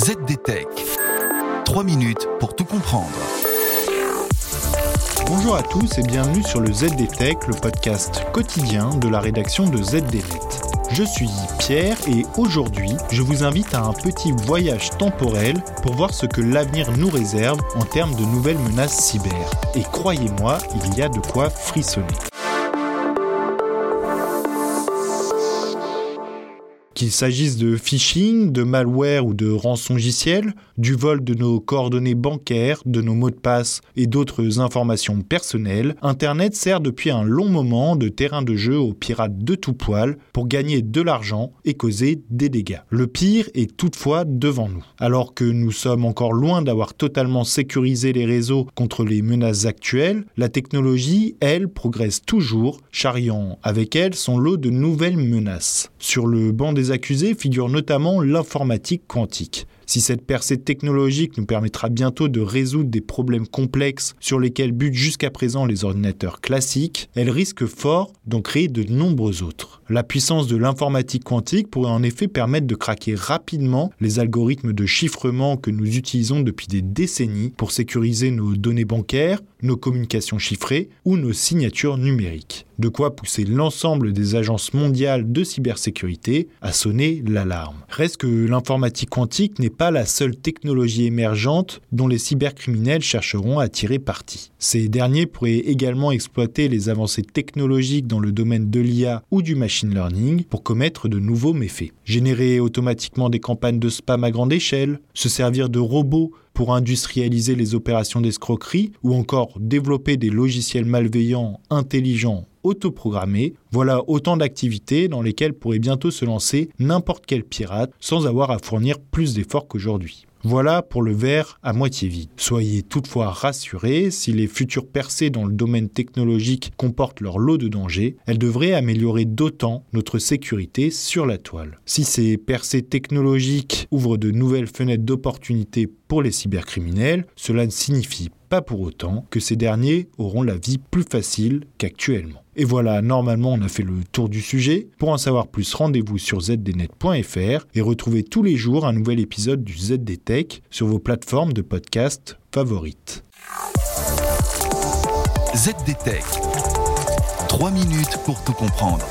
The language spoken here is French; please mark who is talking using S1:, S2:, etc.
S1: ZDTech. 3 minutes pour tout comprendre.
S2: Bonjour à tous et bienvenue sur le ZDTech, le podcast quotidien de la rédaction de ZDNet. Je suis Pierre et aujourd'hui, je vous invite à un petit voyage temporel pour voir ce que l'avenir nous réserve en termes de nouvelles menaces cyber. Et croyez-moi, il y a de quoi frissonner. Qu'il s'agisse de phishing, de malware ou de rançongiciel, du vol de nos coordonnées bancaires, de nos mots de passe et d'autres informations personnelles, Internet sert depuis un long moment de terrain de jeu aux pirates de tout poil pour gagner de l'argent et causer des dégâts. Le pire est toutefois devant nous. Alors que nous sommes encore loin d'avoir totalement sécurisé les réseaux contre les menaces actuelles, la technologie, elle, progresse toujours, charriant avec elle son lot de nouvelles menaces. Sur le banc des accusés figure notamment l'informatique quantique. Si cette percée technologique nous permettra bientôt de résoudre des problèmes complexes sur lesquels butent jusqu'à présent les ordinateurs classiques, elle risque fort d'en créer de nombreux autres. La puissance de l'informatique quantique pourrait en effet permettre de craquer rapidement les algorithmes de chiffrement que nous utilisons depuis des décennies pour sécuriser nos données bancaires, nos communications chiffrées ou nos signatures numériques. De quoi pousser l'ensemble des agences mondiales de cybersécurité à sonner l'alarme. Reste que l'informatique quantique n'est pas la seule technologie émergente dont les cybercriminels chercheront à tirer parti. Ces derniers pourraient également exploiter les avancées technologiques dans le domaine de l'IA ou du machine learning pour commettre de nouveaux méfaits. Générer automatiquement des campagnes de spam à grande échelle, se servir de robots pour industrialiser les opérations d'escroquerie ou encore développer des logiciels malveillants, intelligents, autoprogrammés, voilà autant d'activités dans lesquelles pourrait bientôt se lancer n'importe quel pirate sans avoir à fournir plus d'efforts qu'aujourd'hui. Voilà pour le verre à moitié vide. Soyez toutefois rassurés, si les futures percées dans le domaine technologique comportent leur lot de dangers, elles devraient améliorer d'autant notre sécurité sur la toile. Si ces percées technologiques ouvrent de nouvelles fenêtres d'opportunités pour les cybercriminels, cela ne signifie pas pour autant que ces derniers auront la vie plus facile qu'actuellement. Et voilà, normalement on a fait le tour du sujet. Pour en savoir plus, rendez-vous sur zdnet.fr et retrouvez tous les jours un nouvel épisode du ZDTech sur vos plateformes de podcast favorites.
S1: ZDTech. 3 minutes pour tout comprendre.